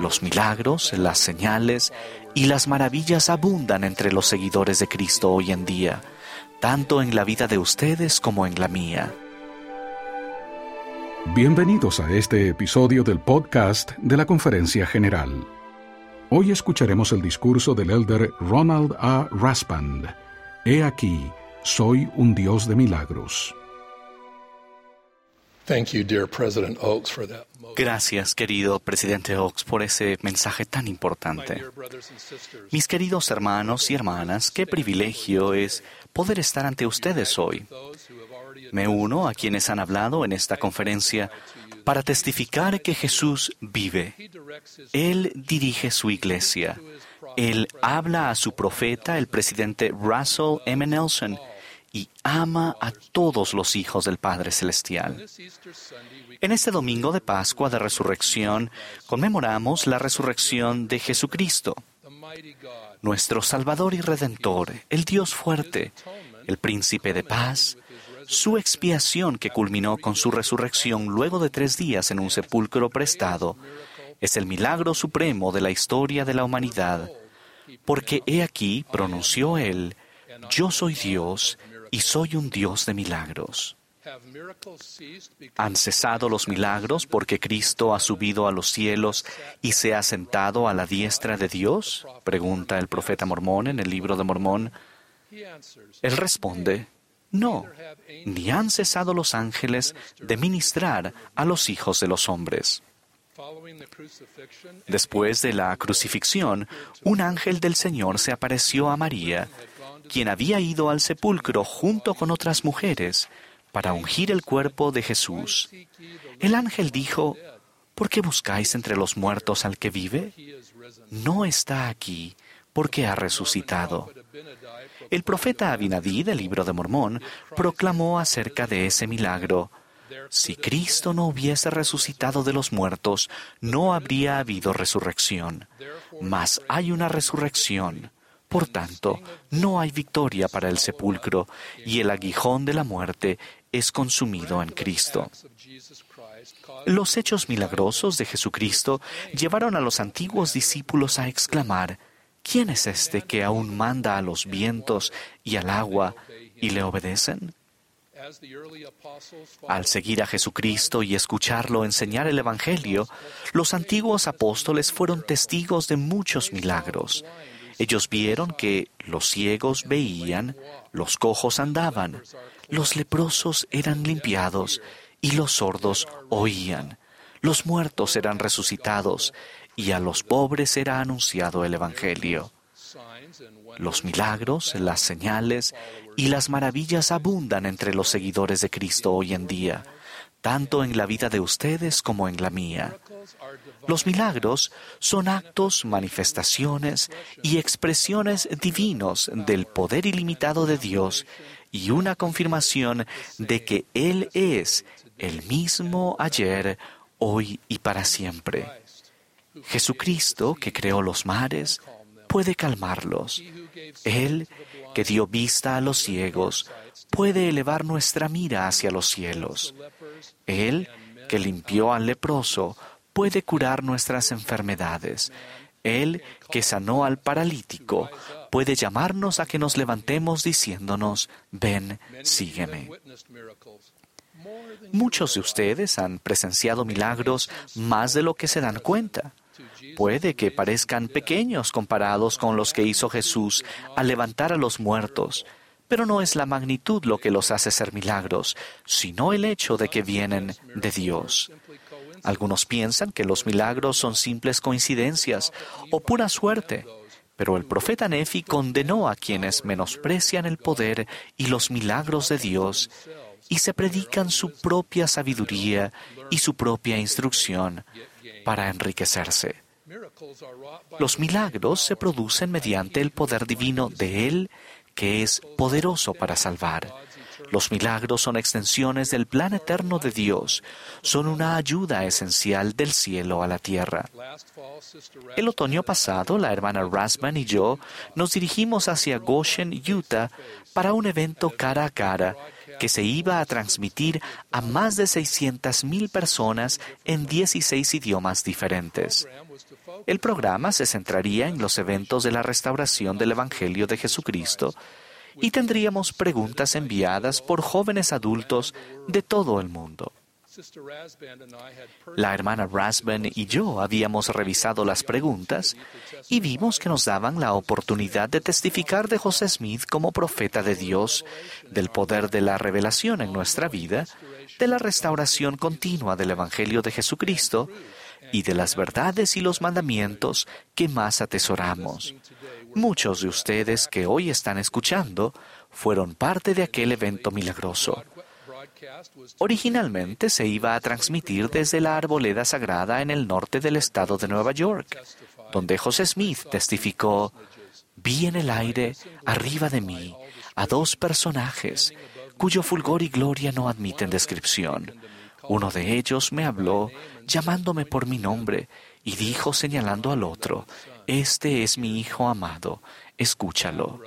Los milagros, las señales y las maravillas abundan entre los seguidores de Cristo hoy en día, tanto en la vida de ustedes como en la mía. Bienvenidos a este episodio del podcast de la Conferencia General. Hoy escucharemos el discurso del elder Ronald A. Raspand. He aquí, soy un Dios de milagros. Gracias, querido presidente Oaks, por ese mensaje tan importante. Mis queridos hermanos y hermanas, qué privilegio es poder estar ante ustedes hoy. Me uno a quienes han hablado en esta conferencia para testificar que Jesús vive. Él dirige su iglesia. Él habla a su profeta, el presidente Russell M. Nelson, y ama a todos los hijos del Padre Celestial. En este domingo de Pascua de Resurrección conmemoramos la resurrección de Jesucristo, nuestro Salvador y Redentor, el Dios fuerte, el príncipe de paz, su expiación que culminó con su resurrección luego de tres días en un sepulcro prestado, es el milagro supremo de la historia de la humanidad, porque he aquí, pronunció él, yo soy Dios y soy un Dios de milagros. ¿Han cesado los milagros porque Cristo ha subido a los cielos y se ha sentado a la diestra de Dios? Pregunta el profeta Mormón en el libro de Mormón. Él responde, no, ni han cesado los ángeles de ministrar a los hijos de los hombres. Después de la crucifixión, un ángel del Señor se apareció a María quien había ido al sepulcro junto con otras mujeres para ungir el cuerpo de Jesús. El ángel dijo, ¿por qué buscáis entre los muertos al que vive? No está aquí, porque ha resucitado. El profeta Abinadí del libro de Mormón proclamó acerca de ese milagro. Si Cristo no hubiese resucitado de los muertos, no habría habido resurrección. Mas hay una resurrección. Por tanto, no hay victoria para el sepulcro y el aguijón de la muerte es consumido en Cristo. Los hechos milagrosos de Jesucristo llevaron a los antiguos discípulos a exclamar, ¿quién es este que aún manda a los vientos y al agua y le obedecen? Al seguir a Jesucristo y escucharlo enseñar el Evangelio, los antiguos apóstoles fueron testigos de muchos milagros. Ellos vieron que los ciegos veían, los cojos andaban, los leprosos eran limpiados y los sordos oían. Los muertos eran resucitados y a los pobres era anunciado el Evangelio. Los milagros, las señales y las maravillas abundan entre los seguidores de Cristo hoy en día, tanto en la vida de ustedes como en la mía. Los milagros son actos, manifestaciones y expresiones divinos del poder ilimitado de Dios y una confirmación de que Él es el mismo ayer, hoy y para siempre. Jesucristo, que creó los mares, puede calmarlos. Él, que dio vista a los ciegos, puede elevar nuestra mira hacia los cielos. Él, que limpió al leproso, puede curar nuestras enfermedades. Él, que sanó al paralítico, puede llamarnos a que nos levantemos diciéndonos, ven, sígueme. Muchos de ustedes han presenciado milagros más de lo que se dan cuenta. Puede que parezcan pequeños comparados con los que hizo Jesús al levantar a los muertos, pero no es la magnitud lo que los hace ser milagros, sino el hecho de que vienen de Dios. Algunos piensan que los milagros son simples coincidencias o pura suerte, pero el profeta Nefi condenó a quienes menosprecian el poder y los milagros de Dios y se predican su propia sabiduría y su propia instrucción para enriquecerse. Los milagros se producen mediante el poder divino de Él, que es poderoso para salvar. Los milagros son extensiones del plan eterno de Dios, son una ayuda esencial del cielo a la tierra. El otoño pasado, la hermana Rasman y yo nos dirigimos hacia Goshen, Utah, para un evento cara a cara que se iba a transmitir a más de 600.000 personas en 16 idiomas diferentes. El programa se centraría en los eventos de la restauración del Evangelio de Jesucristo y tendríamos preguntas enviadas por jóvenes adultos de todo el mundo. La hermana Rasban y yo habíamos revisado las preguntas y vimos que nos daban la oportunidad de testificar de José Smith como profeta de Dios, del poder de la revelación en nuestra vida, de la restauración continua del Evangelio de Jesucristo y de las verdades y los mandamientos que más atesoramos. Muchos de ustedes que hoy están escuchando fueron parte de aquel evento milagroso. Originalmente se iba a transmitir desde la arboleda sagrada en el norte del estado de Nueva York, donde José Smith testificó, vi en el aire, arriba de mí, a dos personajes cuyo fulgor y gloria no admiten descripción. Uno de ellos me habló, llamándome por mi nombre, y dijo señalando al otro, Este es mi Hijo amado, escúchalo.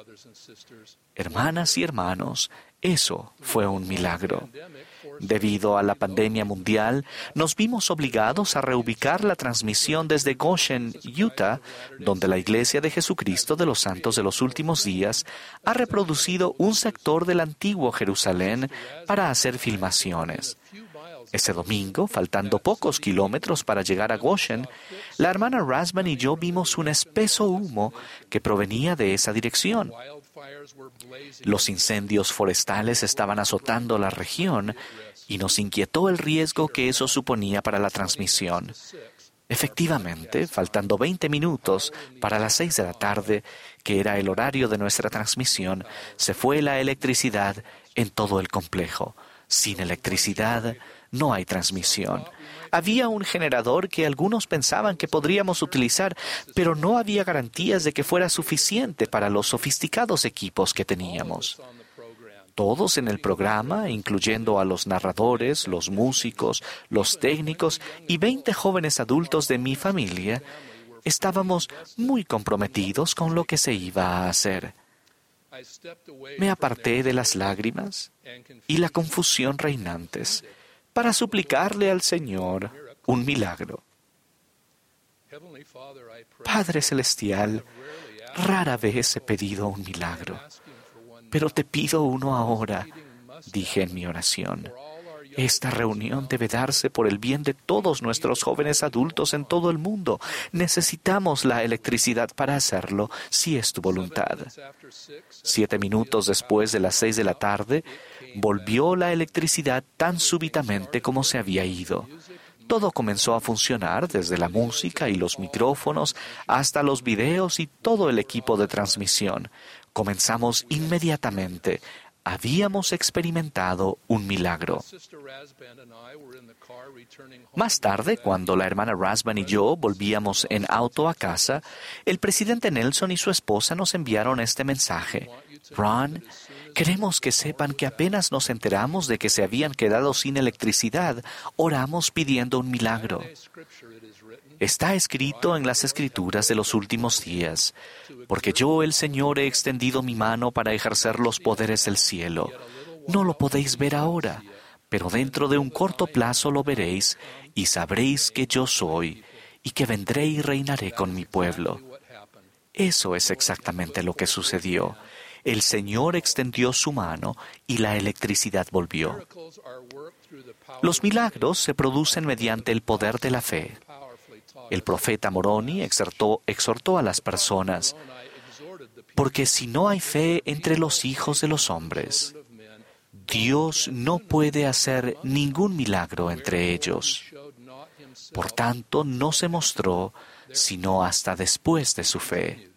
Hermanas y hermanos, eso fue un milagro. Debido a la pandemia mundial, nos vimos obligados a reubicar la transmisión desde Goshen, Utah, donde la Iglesia de Jesucristo de los Santos de los Últimos Días ha reproducido un sector del antiguo Jerusalén para hacer filmaciones. Ese domingo, faltando pocos kilómetros para llegar a Goshen, la hermana Rasman y yo vimos un espeso humo que provenía de esa dirección. Los incendios forestales estaban azotando la región y nos inquietó el riesgo que eso suponía para la transmisión. Efectivamente, faltando 20 minutos para las 6 de la tarde, que era el horario de nuestra transmisión, se fue la electricidad en todo el complejo. Sin electricidad no hay transmisión. Había un generador que algunos pensaban que podríamos utilizar, pero no había garantías de que fuera suficiente para los sofisticados equipos que teníamos. Todos en el programa, incluyendo a los narradores, los músicos, los técnicos y 20 jóvenes adultos de mi familia, estábamos muy comprometidos con lo que se iba a hacer. Me aparté de las lágrimas y la confusión reinantes para suplicarle al Señor un milagro. Padre Celestial, rara vez he pedido un milagro, pero te pido uno ahora, dije en mi oración. Esta reunión debe darse por el bien de todos nuestros jóvenes adultos en todo el mundo. Necesitamos la electricidad para hacerlo, si es tu voluntad. Siete minutos después de las seis de la tarde, volvió la electricidad tan súbitamente como se había ido. Todo comenzó a funcionar, desde la música y los micrófonos hasta los videos y todo el equipo de transmisión. Comenzamos inmediatamente habíamos experimentado un milagro. Más tarde, cuando la hermana Rasban y yo volvíamos en auto a casa, el presidente Nelson y su esposa nos enviaron este mensaje. Ron, queremos que sepan que apenas nos enteramos de que se habían quedado sin electricidad, oramos pidiendo un milagro. Está escrito en las escrituras de los últimos días, porque yo el Señor he extendido mi mano para ejercer los poderes del cielo. No lo podéis ver ahora, pero dentro de un corto plazo lo veréis y sabréis que yo soy y que vendré y reinaré con mi pueblo. Eso es exactamente lo que sucedió. El Señor extendió su mano y la electricidad volvió. Los milagros se producen mediante el poder de la fe. El profeta Moroni exhortó, a las personas, porque si no hay fe entre los hijos de los hombres, Dios no puede hacer ningún milagro entre ellos. Por tanto, no se mostró sino hasta después de su fe.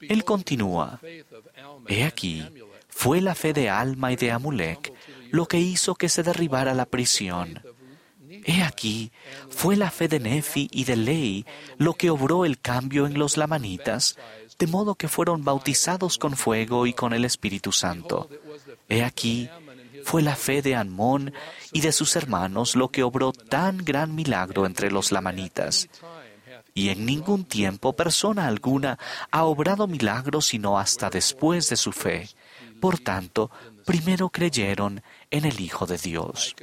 Él continúa, He aquí, fue la fe de Alma y de Amulek lo que hizo que se derribara la prisión He aquí, fue la fe de Nefi y de Ley lo que obró el cambio en los lamanitas, de modo que fueron bautizados con fuego y con el Espíritu Santo. He aquí, fue la fe de Anmón y de sus hermanos lo que obró tan gran milagro entre los lamanitas. Y en ningún tiempo persona alguna ha obrado milagros sino hasta después de su fe. Por tanto, primero creyeron en el Hijo de Dios.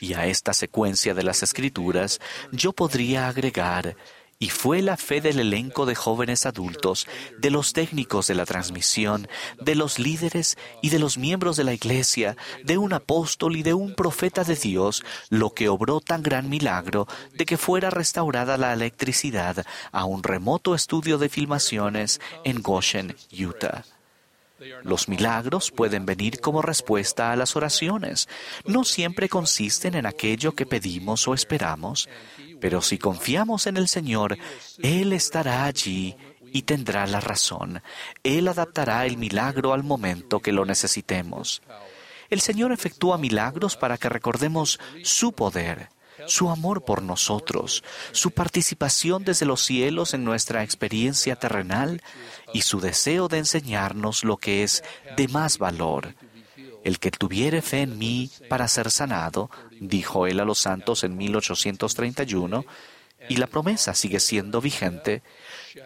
Y a esta secuencia de las Escrituras yo podría agregar y fue la fe del elenco de jóvenes adultos, de los técnicos de la transmisión, de los líderes y de los miembros de la iglesia, de un apóstol y de un profeta de Dios, lo que obró tan gran milagro de que fuera restaurada la electricidad a un remoto estudio de filmaciones en Goshen, Utah. Los milagros pueden venir como respuesta a las oraciones. No siempre consisten en aquello que pedimos o esperamos, pero si confiamos en el Señor, Él estará allí y tendrá la razón. Él adaptará el milagro al momento que lo necesitemos. El Señor efectúa milagros para que recordemos su poder, su amor por nosotros, su participación desde los cielos en nuestra experiencia terrenal y su deseo de enseñarnos lo que es de más valor, el que tuviere fe en mí para ser sanado, dijo él a los santos en 1831, y la promesa sigue siendo vigente,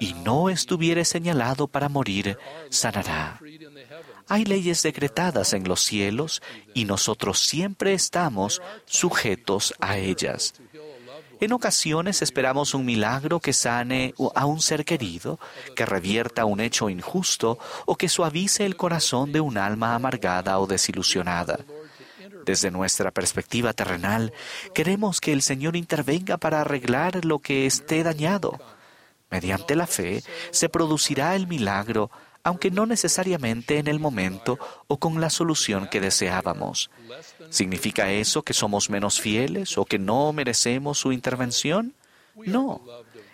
y no estuviere señalado para morir, sanará. Hay leyes decretadas en los cielos y nosotros siempre estamos sujetos a ellas. En ocasiones esperamos un milagro que sane a un ser querido, que revierta un hecho injusto o que suavice el corazón de un alma amargada o desilusionada. Desde nuestra perspectiva terrenal, queremos que el Señor intervenga para arreglar lo que esté dañado. Mediante la fe se producirá el milagro aunque no necesariamente en el momento o con la solución que deseábamos. ¿Significa eso que somos menos fieles o que no merecemos su intervención? No,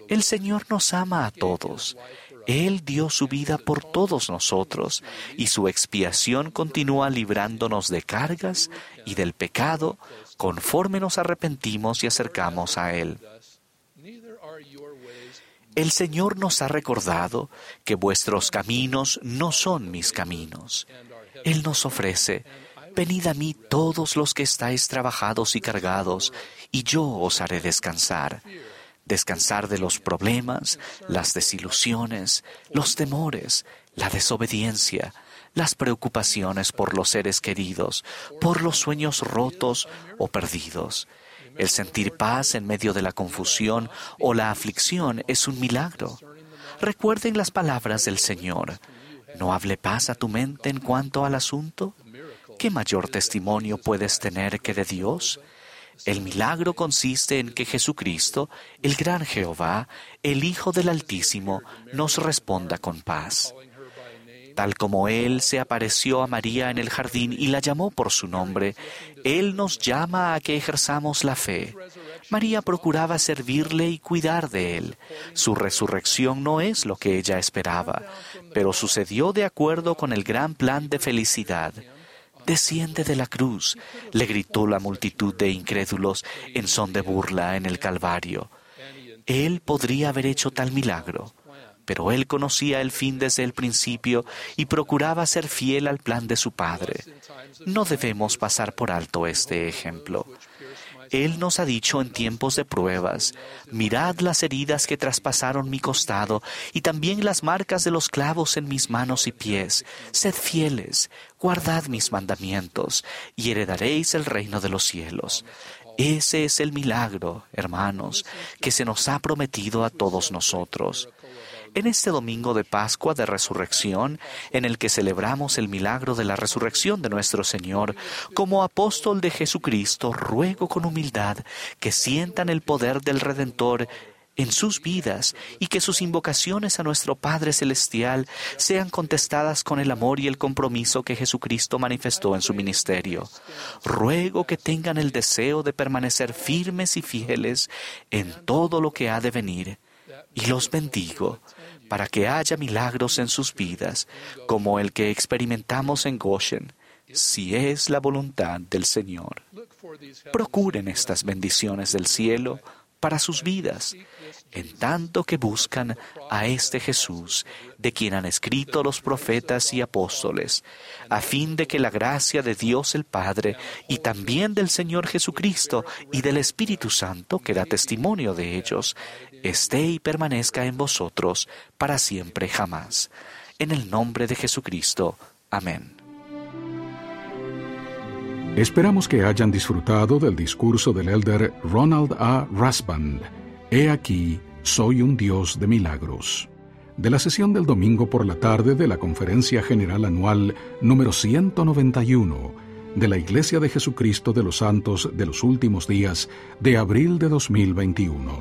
el Señor nos ama a todos. Él dio su vida por todos nosotros y su expiación continúa librándonos de cargas y del pecado conforme nos arrepentimos y acercamos a Él. El Señor nos ha recordado que vuestros caminos no son mis caminos. Él nos ofrece, venid a mí todos los que estáis trabajados y cargados, y yo os haré descansar. Descansar de los problemas, las desilusiones, los temores, la desobediencia, las preocupaciones por los seres queridos, por los sueños rotos o perdidos. El sentir paz en medio de la confusión o la aflicción es un milagro. Recuerden las palabras del Señor. ¿No hable paz a tu mente en cuanto al asunto? ¿Qué mayor testimonio puedes tener que de Dios? El milagro consiste en que Jesucristo, el gran Jehová, el Hijo del Altísimo, nos responda con paz tal como Él se apareció a María en el jardín y la llamó por su nombre, Él nos llama a que ejerzamos la fe. María procuraba servirle y cuidar de Él. Su resurrección no es lo que ella esperaba, pero sucedió de acuerdo con el gran plan de felicidad. Desciende de la cruz, le gritó la multitud de incrédulos en son de burla en el Calvario. Él podría haber hecho tal milagro pero él conocía el fin desde el principio y procuraba ser fiel al plan de su Padre. No debemos pasar por alto este ejemplo. Él nos ha dicho en tiempos de pruebas, mirad las heridas que traspasaron mi costado y también las marcas de los clavos en mis manos y pies. Sed fieles, guardad mis mandamientos y heredaréis el reino de los cielos. Ese es el milagro, hermanos, que se nos ha prometido a todos nosotros. En este domingo de Pascua de Resurrección, en el que celebramos el milagro de la resurrección de nuestro Señor, como apóstol de Jesucristo, ruego con humildad que sientan el poder del Redentor en sus vidas y que sus invocaciones a nuestro Padre Celestial sean contestadas con el amor y el compromiso que Jesucristo manifestó en su ministerio. Ruego que tengan el deseo de permanecer firmes y fieles en todo lo que ha de venir. Y los bendigo para que haya milagros en sus vidas, como el que experimentamos en Goshen, si es la voluntad del Señor. Procuren estas bendiciones del cielo para sus vidas, en tanto que buscan a este Jesús, de quien han escrito los profetas y apóstoles, a fin de que la gracia de Dios el Padre y también del Señor Jesucristo y del Espíritu Santo, que da testimonio de ellos, esté y permanezca en vosotros para siempre jamás. En el nombre de Jesucristo. Amén. Esperamos que hayan disfrutado del discurso del elder Ronald A. Rasband. He aquí, soy un Dios de milagros. De la sesión del domingo por la tarde de la Conferencia General Anual número 191 de la Iglesia de Jesucristo de los Santos de los Últimos Días de abril de 2021.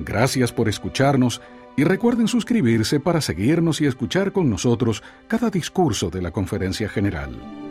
Gracias por escucharnos y recuerden suscribirse para seguirnos y escuchar con nosotros cada discurso de la Conferencia General.